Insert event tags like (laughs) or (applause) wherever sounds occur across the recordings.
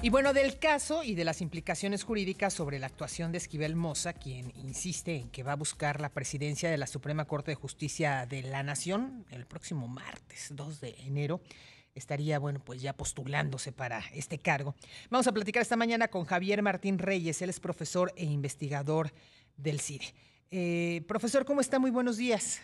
Y bueno, del caso y de las implicaciones jurídicas sobre la actuación de Esquivel Moza, quien insiste en que va a buscar la presidencia de la Suprema Corte de Justicia de la Nación el próximo martes 2 de enero, estaría, bueno, pues ya postulándose para este cargo. Vamos a platicar esta mañana con Javier Martín Reyes, él es profesor e investigador del CIDE. Eh, profesor, ¿cómo está? Muy buenos días.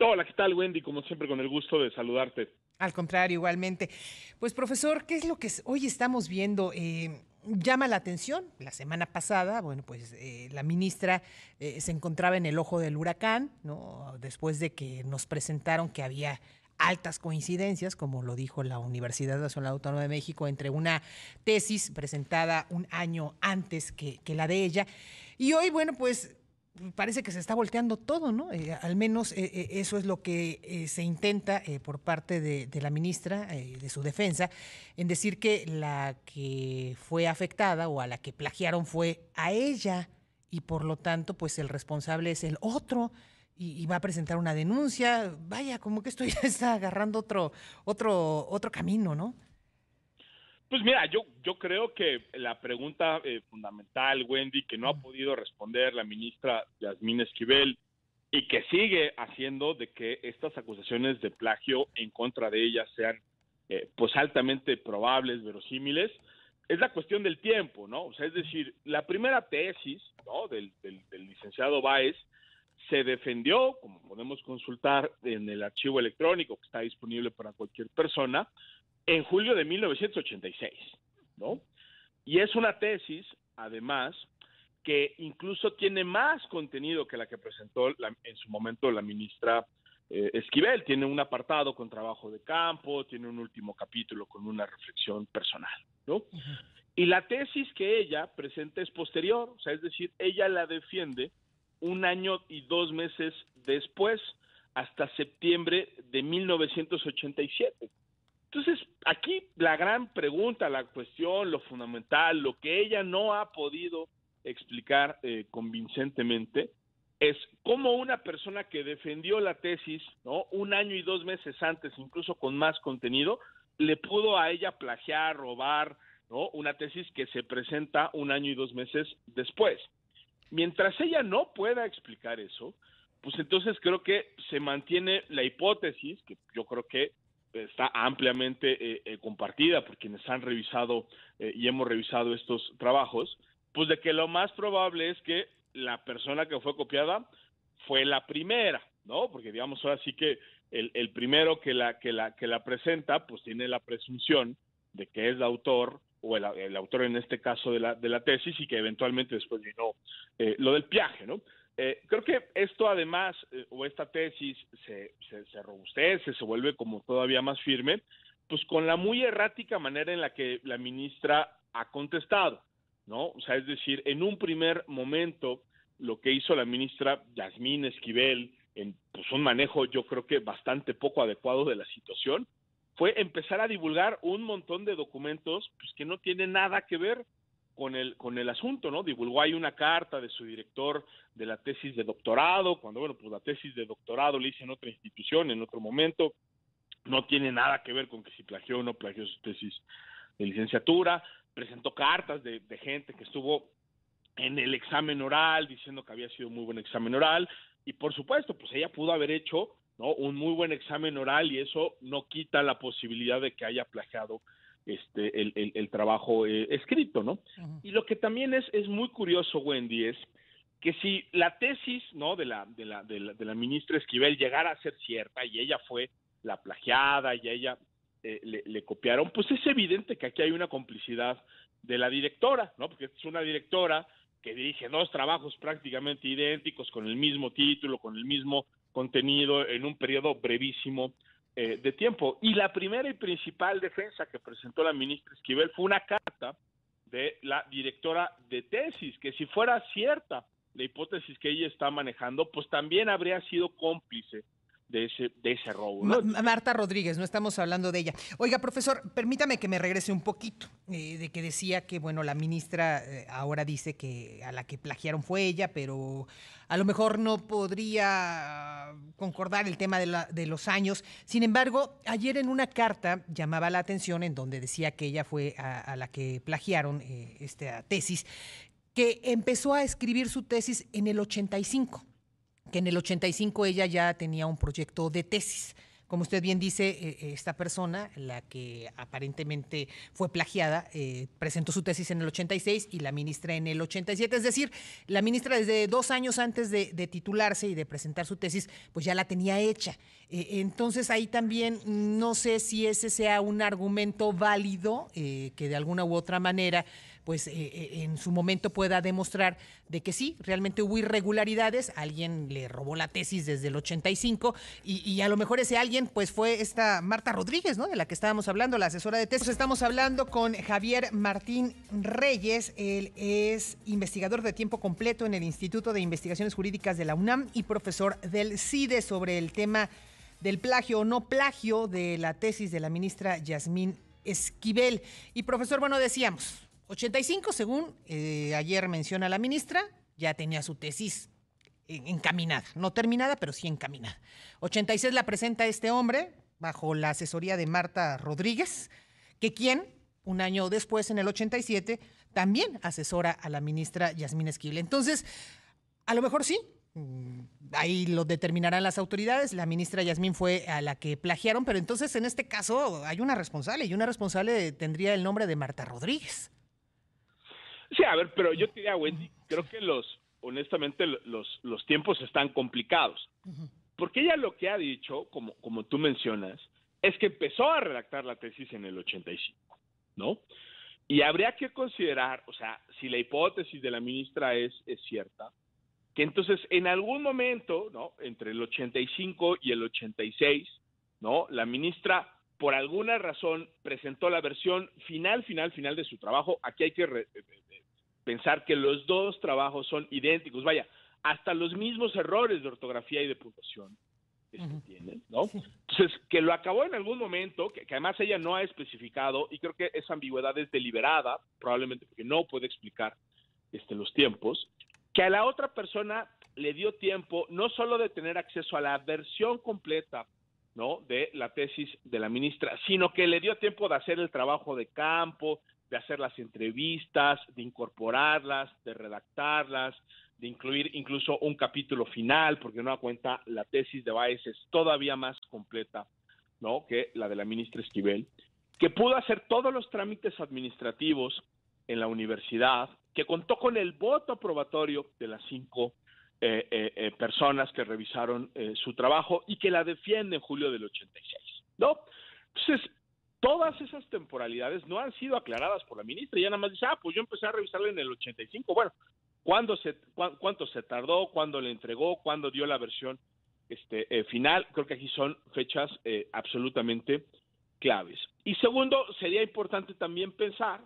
Hola, ¿qué tal, Wendy? Como siempre, con el gusto de saludarte. Al contrario, igualmente. Pues profesor, ¿qué es lo que hoy estamos viendo? Eh, llama la atención. La semana pasada, bueno, pues eh, la ministra eh, se encontraba en el ojo del huracán, ¿no? Después de que nos presentaron que había altas coincidencias, como lo dijo la Universidad Nacional Autónoma de México, entre una tesis presentada un año antes que, que la de ella. Y hoy, bueno, pues parece que se está volteando todo, ¿no? Eh, al menos eh, eh, eso es lo que se intenta por parte de, la ministra de su defensa, en decir que la que fue afectada o a la que plagiaron fue a ella y por lo tanto, pues el responsable es el otro y, va a presentar una denuncia. Vaya, como que esto ya (laughs) está agarrando otro, otro, otro camino, ¿no? Pues mira, yo, yo creo que la pregunta eh, fundamental, Wendy, que no ha podido responder la ministra Yasmín Esquivel y que sigue haciendo de que estas acusaciones de plagio en contra de ella sean eh, pues altamente probables, verosímiles, es la cuestión del tiempo, ¿no? O sea, es decir, la primera tesis ¿no? del, del, del licenciado Báez se defendió, como podemos consultar en el archivo electrónico que está disponible para cualquier persona, en julio de 1986, ¿no? Y es una tesis, además, que incluso tiene más contenido que la que presentó en su momento la ministra eh, Esquivel. Tiene un apartado con trabajo de campo, tiene un último capítulo con una reflexión personal, ¿no? Y la tesis que ella presenta es posterior, o sea, es decir, ella la defiende un año y dos meses después, hasta septiembre de 1987. Entonces, aquí la gran pregunta, la cuestión, lo fundamental, lo que ella no ha podido explicar eh, convincentemente es cómo una persona que defendió la tesis, ¿no? Un año y dos meses antes, incluso con más contenido, le pudo a ella plagiar, robar, ¿no? Una tesis que se presenta un año y dos meses después. Mientras ella no pueda explicar eso, pues entonces creo que se mantiene la hipótesis, que yo creo que está ampliamente eh, eh, compartida por quienes han revisado eh, y hemos revisado estos trabajos, pues de que lo más probable es que la persona que fue copiada fue la primera, ¿no? Porque digamos ahora sí que el, primero que la, que, la, que la presenta, pues tiene la presunción de que es el autor o el, el, autor en este caso de la, de la tesis y que eventualmente después vino lo del piaje, ¿no? Eh, creo que esto además, eh, o esta tesis, se, se, robustece, se vuelve como todavía más firme, pues con la muy errática manera en la que la ministra ha contestado, ¿no? O sea, es decir, en un primer momento, lo que hizo la ministra Yasmín Esquivel, en pues, un manejo yo creo que bastante poco adecuado de la situación, fue empezar a divulgar un montón de documentos pues, que no tienen nada que ver con el, con el asunto, ¿no? Divulgó ahí una carta de su director de la tesis de doctorado, cuando, bueno, pues la tesis de doctorado le hice en otra institución, en otro momento, no tiene nada que ver con que si plagió o no plagió su tesis de licenciatura, presentó cartas de, de gente que estuvo en el examen oral diciendo que había sido muy buen examen oral, y por supuesto, pues ella pudo haber hecho ¿no? un muy buen examen oral y eso no quita la posibilidad de que haya plagiado este, el, el, trabajo eh, escrito, ¿no? Y lo que también es, es muy curioso, Wendy, es que si la tesis, ¿no? De la, de la, de la, de la ministra Esquivel llegara a ser cierta y ella fue la plagiada y a ella eh, le, le, copiaron, pues es evidente que aquí hay una complicidad de la directora, ¿no? Porque es una directora que dirige dos trabajos prácticamente idénticos con el mismo título, con el mismo contenido en un periodo brevísimo eh, de tiempo. Y la primera y principal defensa que presentó la ministra Esquivel fue una carta de la directora de tesis, que si fuera cierta la hipótesis que ella está manejando, pues también habría sido cómplice de ese, de ese robo. Marta Rodríguez, no estamos hablando de ella. Oiga, profesor, permítame que me regrese un poquito, eh, de que decía que, bueno, la ministra eh, ahora dice que a la que plagiaron fue ella, pero a lo mejor no podría concordar el tema de, la, de los años. Sin embargo, ayer en una carta llamaba la atención en donde decía que ella fue a, la que plagiaron eh, esta tesis, que empezó a escribir su tesis en el 85 que en el 85 ella ya tenía un proyecto de tesis. Como usted bien dice, eh, eh, esta persona, la que aparentemente fue plagiada, eh, presentó su tesis en el 86 y la ministra en el 87. Es decir, la ministra desde dos años antes de, titularse y de presentar su tesis, pues ya la tenía hecha. entonces ahí también no sé si ese sea un argumento válido que de alguna u otra manera pues eh, eh, en su momento pueda demostrar de que sí, realmente hubo irregularidades, alguien le robó la tesis desde el 85 y, a lo mejor ese alguien pues fue esta Marta Rodríguez, ¿no? De la que estábamos hablando, la asesora de tesis. Estamos hablando con Javier Martín Reyes, él es investigador de tiempo completo en el Instituto de Investigaciones Jurídicas de la UNAM y profesor del CIDE sobre el tema del plagio o no plagio de la tesis de la ministra Yasmín Esquivel. Y profesor, bueno, decíamos, 85, según eh, ayer menciona la ministra, ya tenía su tesis encaminada, no terminada, pero sí encaminada. 86 la presenta este hombre bajo la asesoría de Marta Rodríguez, que quien, un año después, en el 87, también asesora a la ministra Yasmín Esquible. Entonces, a lo mejor sí, mm, ahí lo determinarán las autoridades. La ministra Yasmín fue a la que plagiaron, pero entonces en este caso hay una responsable y una responsable tendría el nombre de Marta Rodríguez. Sí, a ver, pero yo te diría, Wendy, creo que los, honestamente, los, los tiempos están complicados. Porque ella lo que ha dicho, como, como tú mencionas, es que empezó a redactar la tesis en el 85, ¿no? Y habría que considerar, o sea, si la hipótesis de la ministra es, es cierta, que entonces en algún momento, ¿no? Entre el 85 y el 86, ¿no? La ministra por alguna razón presentó la versión final, final, final de su trabajo. Aquí hay que eh, eh, pensar que los dos trabajos son idénticos. Vaya, hasta los mismos errores de ortografía y de puntuación tienen, ¿no? Entonces, que lo acabó en algún momento, que, además ella no ha especificado, y creo que esa ambigüedad es deliberada, probablemente porque no puede explicar este, los tiempos, que a la otra persona le dio tiempo no solo de tener acceso a la versión completa ¿no? de la tesis de la ministra, sino que le dio tiempo de hacer el trabajo de campo, de hacer las entrevistas, de incorporarlas, de redactarlas, de incluir incluso un capítulo final, porque no da cuenta la tesis de Baez es todavía más completa, ¿no? que la de la ministra Esquivel, que pudo hacer todos los trámites administrativos en la universidad, que contó con el voto aprobatorio de las cinco eh, eh, eh, personas que revisaron su trabajo y que la defienden en julio del 86, ¿no? Entonces, todas esas temporalidades no han sido aclaradas por la ministra. Ya nada más dice, ah, pues yo empecé a revisarla en el 85. Bueno, ¿cuándo se, ¿cuánto se tardó? ¿Cuándo le entregó? ¿Cuándo dio la versión este, final? Creo que aquí son fechas absolutamente claves. Y segundo, sería importante también pensar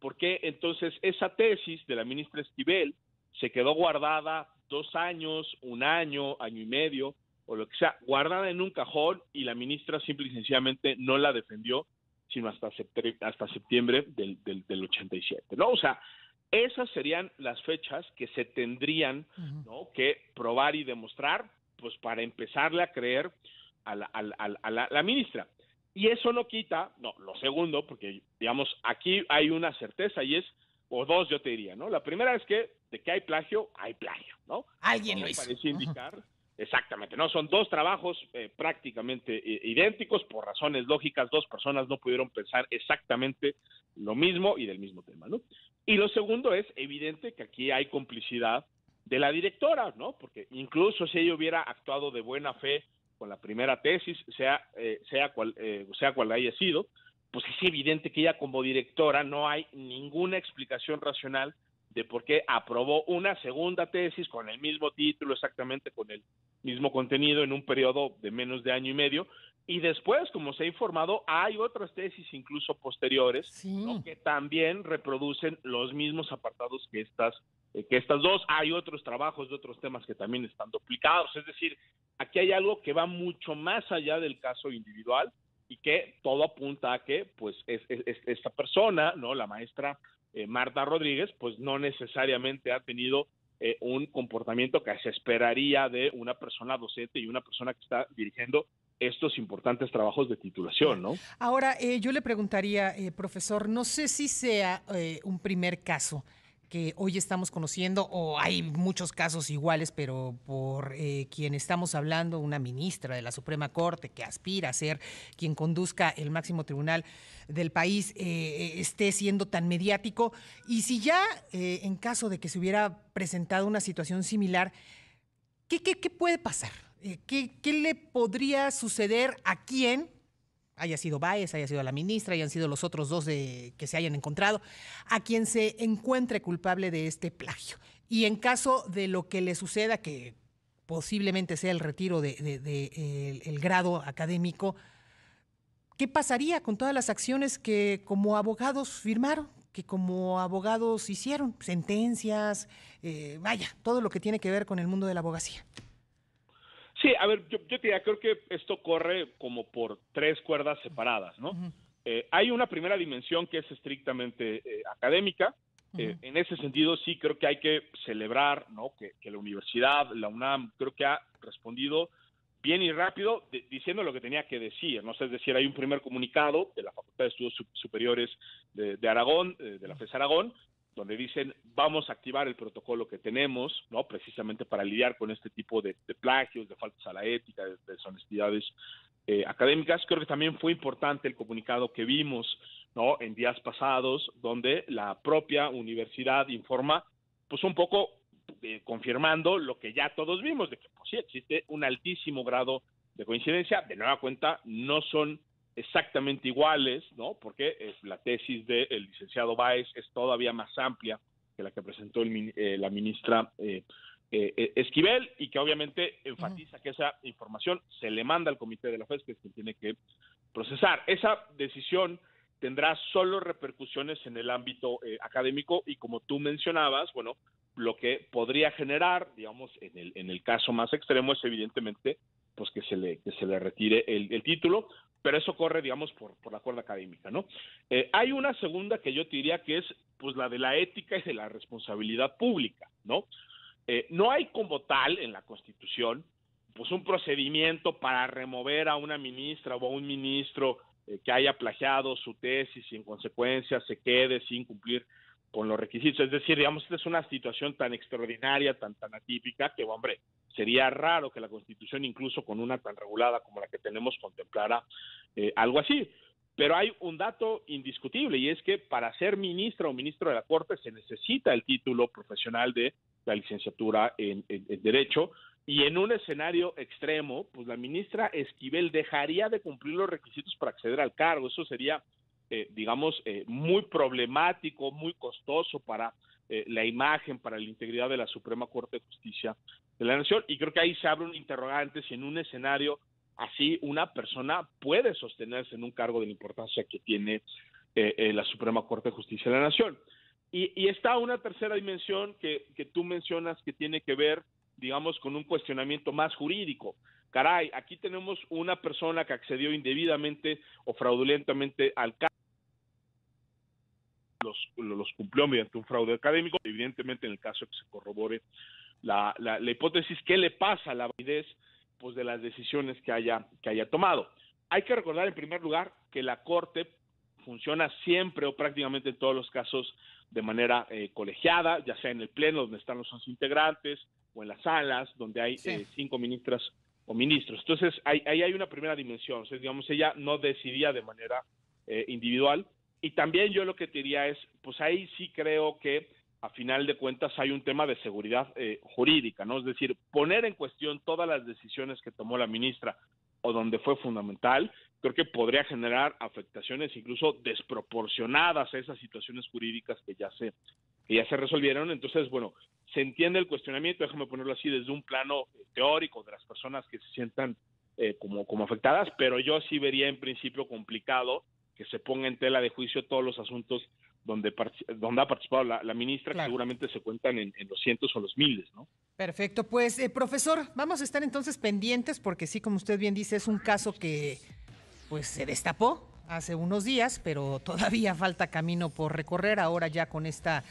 por qué entonces esa tesis de la ministra Esquivel se quedó guardada dos años, un año, año y medio, o lo que sea, guardada en un cajón y la ministra simple y sencillamente no la defendió, sino hasta, septiembre, hasta septiembre del, del, 87, ¿no? O sea, esas serían las fechas que se tendrían ¿no? que probar y demostrar, pues para empezarle a creer a la, a la, ministra. Y eso no quita, no, lo segundo, porque digamos, aquí hay una certeza y es o dos yo te diría, ¿no? La primera es que de que hay plagio, hay plagio, ¿no? Alguien lo hizo. Parece indicar, exactamente, ¿no? Son dos trabajos eh, prácticamente eh, idénticos, por razones lógicas, dos personas no pudieron pensar exactamente lo mismo y del mismo tema, ¿no? Y lo segundo es evidente que aquí hay complicidad de la directora, ¿no? Porque incluso si ella hubiera actuado de buena fe con la primera tesis, sea, eh, sea, cual, sea cual haya sido, pues es evidente que ella como directora no hay ninguna explicación racional de por qué aprobó una segunda tesis con el mismo título, exactamente con el mismo contenido en un periodo de menos de año y medio, Y después, como se ha informado, hay otras tesis incluso posteriores que también reproducen los mismos apartados que estas, eh, que estas dos. Hay otros trabajos de otros temas que también están duplicados. Es decir, aquí hay algo que va mucho más allá del caso individual y que todo apunta a que, pues, es, esta persona, ¿no? La maestra eh, Marta Rodríguez, pues no necesariamente ha tenido eh, un comportamiento que se esperaría de una persona docente y una persona que está dirigiendo estos importantes trabajos de titulación, ¿no? Ahora, eh, yo le preguntaría, profesor, no sé si sea un primer caso que hoy estamos conociendo, o hay muchos casos iguales, pero por eh, quien estamos hablando, una ministra de la Suprema Corte que aspira a ser quien conduzca el máximo tribunal del país, eh, eh, esté siendo tan mediático. Y si ya, en caso de que se hubiera presentado una situación similar, ¿qué, qué, qué puede pasar? ¿qué, ¿Qué le podría suceder a quién? Haya sido Baez, haya sido la ministra, hayan sido los otros dos de, que se hayan encontrado, a quien se encuentre culpable de este plagio. Y en caso de lo que le suceda, que posiblemente sea el retiro del de, el, grado académico, ¿qué pasaría con todas las acciones que como abogados firmaron? que como abogados hicieron, sentencias, eh, vaya, todo lo que tiene que ver con el mundo de la abogacía. Sí, a ver, yo, yo diría, creo que esto corre como por tres cuerdas separadas, ¿no? Eh, hay una primera dimensión que es estrictamente eh, académica. Eh, en ese sentido, sí creo que hay que celebrar, ¿no? Que, la universidad, la UNAM, creo que ha respondido bien y rápido diciendo lo que tenía que decir, ¿no? es decir, hay un primer comunicado de la Facultad de Estudios Superiores de, de Aragón, de la FES Aragón, donde dicen vamos a activar el protocolo que tenemos, ¿no? Precisamente para lidiar con este tipo de, plagios, de faltas a la ética, de, deshonestidades eh, académicas. Creo que también fue importante el comunicado que vimos, ¿no? En días pasados, donde la propia universidad informa, pues un poco eh, confirmando lo que ya todos vimos, de que pues sí existe un altísimo grado de coincidencia. De nueva cuenta, no son exactamente iguales, ¿no? Porque eh, la tesis del licenciado Báez es todavía más amplia que la que presentó eh, la ministra eh, Esquivel y que obviamente enfatiza que esa información se le manda al comité de la FES, que es quien tiene que procesar. Esa decisión tendrá solo repercusiones en el ámbito académico y como tú mencionabas, bueno, lo que podría generar, digamos, en el, en el caso más extremo es evidentemente pues que se le, que se le retire el, título, pero eso corre, digamos, por, por la cuerda académica, ¿no? Eh, hay una segunda que yo te diría que es, pues, la de la ética y de la responsabilidad pública, ¿no? Eh, no hay como tal en la Constitución, pues, un procedimiento para remover a una ministra o a un ministro eh, que haya plagiado su tesis y en consecuencia se quede sin cumplir con los requisitos. Es decir, digamos, esta es una situación tan extraordinaria, tan, tan atípica, que, hombre, sería raro que la Constitución, incluso con una tan regulada como la que tenemos, contemplara eh, algo así. Pero hay un dato indiscutible y es que para ser ministra o ministro de la Corte se necesita el título profesional de la licenciatura en, Derecho y en un escenario extremo, pues la ministra Esquivel dejaría de cumplir los requisitos para acceder al cargo. Eso sería eh, digamos, eh, muy problemático, muy costoso para eh, la imagen, para la integridad de la Suprema Corte de Justicia de la Nación. Y creo que ahí se abre un interrogante si en un escenario así una persona puede sostenerse en un cargo de la importancia que tiene la Suprema Corte de Justicia de la Nación. Y, está una tercera dimensión que, que tú mencionas que tiene que ver, digamos, con un cuestionamiento más jurídico caray, aquí tenemos una persona que accedió indebidamente o fraudulentamente al cargo los, cumplió mediante un fraude académico. Evidentemente, en el caso de que se corrobore la, la, hipótesis, ¿qué le pasa a la validez pues, de las decisiones que haya, que haya tomado? Hay que recordar, en primer lugar, que la Corte funciona siempre o prácticamente en todos los casos de manera eh, colegiada, ya sea en el pleno donde están los integrantes o en las salas donde hay eh, cinco ministras o ministros. Entonces, ahí, hay una primera dimensión. digamos, ella no decidía de manera eh, individual, y también yo lo que te diría es, pues ahí sí creo que a final de cuentas hay un tema de seguridad eh, jurídica, ¿no? Es decir, poner en cuestión todas las decisiones que tomó la ministra o donde fue fundamental, creo que podría generar afectaciones incluso desproporcionadas a esas situaciones jurídicas que ya se que ya se resolvieron. Entonces, bueno, se entiende el cuestionamiento, déjame ponerlo así, desde un plano teórico de las personas que se sientan eh, como, como afectadas, pero yo sí vería en principio complicado que se ponga en tela de juicio todos los asuntos donde, donde ha participado la, ministra, que seguramente se cuentan en, los cientos o los miles, ¿no? Perfecto, pues eh, profesor, vamos a estar entonces pendientes porque sí, como usted bien dice, es un caso que pues se destapó hace unos días, pero todavía (laughs) falta camino por recorrer ahora ya con esta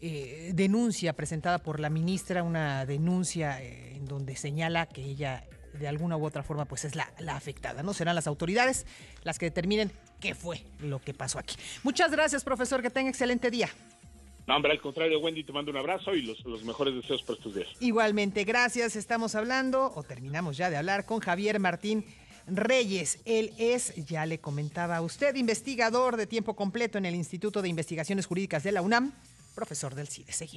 eh, denuncia presentada por la ministra, una denuncia eh, en donde señala que ella de alguna u otra forma pues es la, la, afectada, ¿no? Serán las autoridades las que determinen qué fue lo que pasó aquí. Muchas gracias, profesor, que tenga excelente día. No, hombre, al contrario, Wendy, te mando un abrazo y los, los mejores deseos para estos días. Igualmente, gracias. Estamos hablando, o terminamos ya de hablar, con Javier Martín Reyes. Él es, ya le comentaba a usted, investigador de tiempo completo en el Instituto de Investigaciones Jurídicas de la UNAM, profesor del CIDE. Seguimos.